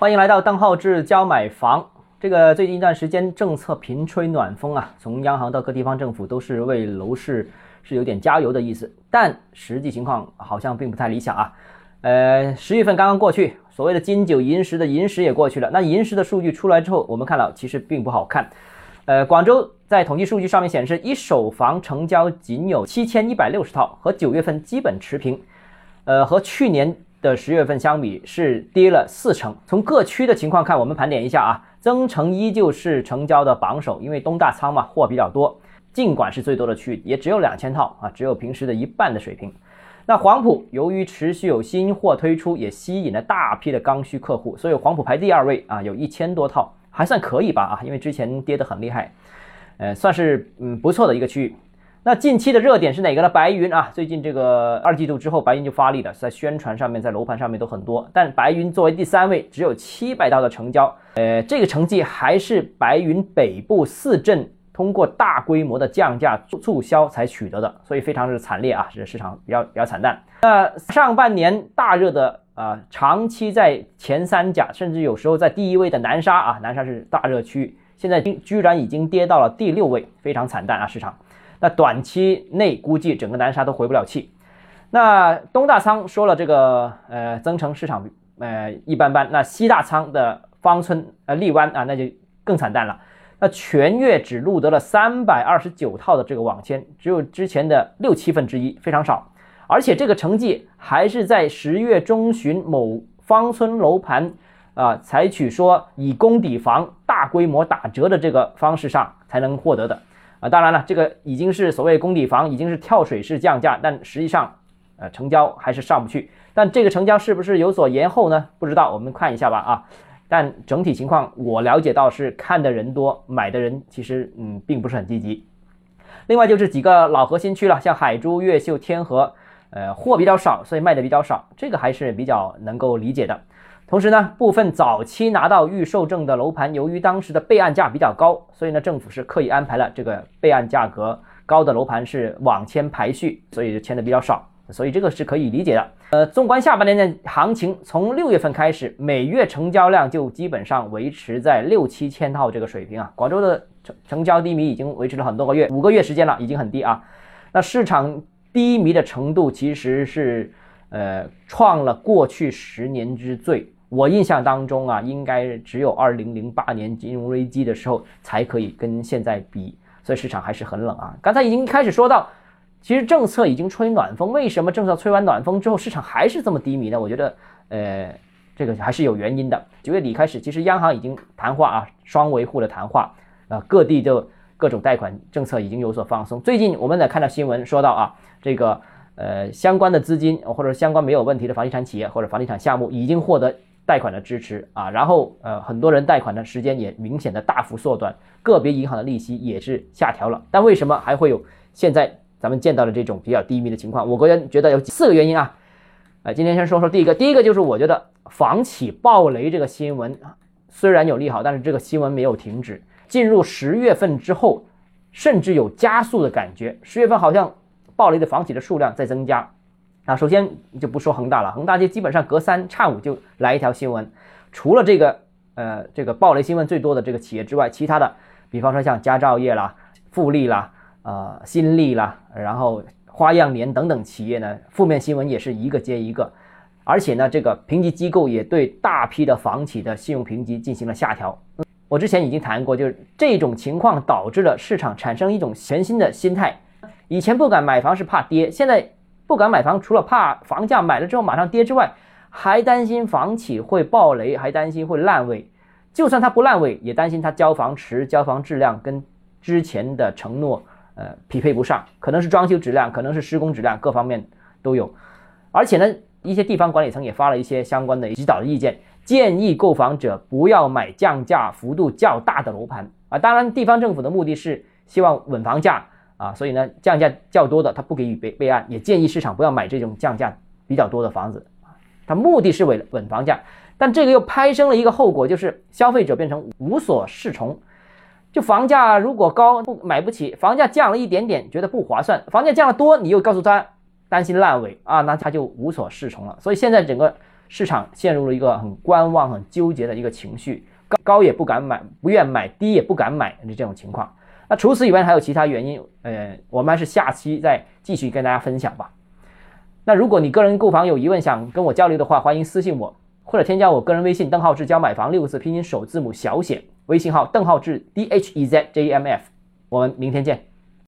欢迎来到邓浩志教买房。这个最近一段时间政策频吹暖风啊，从央行到各地方政府都是为楼市是有点加油的意思，但实际情况好像并不太理想啊。呃，十月份刚刚过去，所谓的金九银十的银十也过去了。那银十的数据出来之后，我们看到其实并不好看。呃，广州在统计数据上面显示，一手房成交仅有七千一百六十套，和九月份基本持平。呃，和去年的十月份相比是跌了四成。从各区的情况看，我们盘点一下啊，增城依旧是成交的榜首，因为东大仓嘛，货比较多。尽管是最多的区域，也只有两千套啊，只有平时的一半的水平。那黄埔由于持续有新货推出，也吸引了大批的刚需客户，所以黄埔排第二位啊，有一千多套，还算可以吧啊，因为之前跌得很厉害，呃，算是嗯不错的一个区域。那近期的热点是哪个呢？白云啊，最近这个二季度之后，白云就发力了，在宣传上面，在楼盘上面都很多。但白云作为第三位，只有七百套的成交，呃，这个成绩还是白云北部四镇通过大规模的降价促销才取得的，所以非常的惨烈啊，这市场比较比较惨淡。那上半年大热的啊，长期在前三甲，甚至有时候在第一位的南沙啊，南沙是大热区域，现在居然已经跌到了第六位，非常惨淡啊，市场。那短期内估计整个南沙都回不了气。那东大仓说了这个呃增城市场呃一般般。那西大仓的芳村呃荔湾啊那就更惨淡了。那全月只录得了三百二十九套的这个网签，只有之前的六七分之一，非常少。而且这个成绩还是在十月中旬某芳村楼盘啊采取说以公抵房大规模打折的这个方式上才能获得的。啊，当然了，这个已经是所谓公底房，已经是跳水式降价，但实际上，呃，成交还是上不去。但这个成交是不是有所延后呢？不知道，我们看一下吧。啊，但整体情况我了解到是看的人多，买的人其实嗯并不是很积极。另外就是几个老核心区了，像海珠、越秀、天河，呃，货比较少，所以卖的比较少，这个还是比较能够理解的。同时呢，部分早期拿到预售证的楼盘，由于当时的备案价比较高，所以呢，政府是刻意安排了这个备案价格高的楼盘是网签排序，所以就签的比较少，所以这个是可以理解的。呃，纵观下半年的行情，从六月份开始，每月成交量就基本上维持在六七千套这个水平啊。广州的成成交低迷已经维持了很多个月，五个月时间了，已经很低啊。那市场低迷的程度其实是呃创了过去十年之最。我印象当中啊，应该只有二零零八年金融危机的时候才可以跟现在比，所以市场还是很冷啊。刚才已经开始说到，其实政策已经吹暖风，为什么政策吹完暖风之后市场还是这么低迷呢？我觉得，呃，这个还是有原因的。九月底开始，其实央行已经谈话啊，双维护的谈话，啊，各地的各种贷款政策已经有所放松。最近我们呢看到新闻说到啊，这个呃相关的资金或者相关没有问题的房地产企业或者房地产项目已经获得。贷款的支持啊，然后呃，很多人贷款的时间也明显的大幅缩短，个别银行的利息也是下调了。但为什么还会有现在咱们见到的这种比较低迷的情况？我个人觉得有四个原因啊。呃，今天先说说第一个，第一个就是我觉得房企暴雷这个新闻啊虽然有利好，但是这个新闻没有停止。进入十月份之后，甚至有加速的感觉。十月份好像暴雷的房企的数量在增加。啊，首先就不说恒大了，恒大就基本上隔三差五就来一条新闻。除了这个，呃，这个暴雷新闻最多的这个企业之外，其他的，比方说像佳兆业啦、富力啦、呃、新力啦，然后花样年等等企业呢，负面新闻也是一个接一个。而且呢，这个评级机构也对大批的房企的信用评级进行了下调。我之前已经谈过，就是这种情况导致了市场产生一种全新的心态。以前不敢买房是怕跌，现在。不敢买房，除了怕房价买了之后马上跌之外，还担心房企会暴雷，还担心会烂尾。就算它不烂尾，也担心它交房迟、交房质量跟之前的承诺呃匹配不上，可能是装修质量，可能是施工质量，各方面都有。而且呢，一些地方管理层也发了一些相关的指导的意见，建议购房者不要买降价幅度较大的楼盘啊。当然，地方政府的目的是希望稳房价。啊，所以呢，降价较多的，他不给予备备案，也建议市场不要买这种降价比较多的房子啊。他目的是为了稳房价，但这个又拍生了一个后果，就是消费者变成无所适从。就房价如果高不买不起，房价降了一点点觉得不划算，房价降了多，你又告诉他担心烂尾啊，那他就无所适从了。所以现在整个市场陷入了一个很观望、很纠结的一个情绪，高高也不敢买，不愿买，低也不敢买的这种情况。那除此以外还有其他原因，呃，我们还是下期再继续跟大家分享吧。那如果你个人购房有疑问，想跟我交流的话，欢迎私信我，或者添加我个人微信邓浩志教买房六个字拼音首字母小写，微信号邓浩志 D H E Z J M F。我们明天见。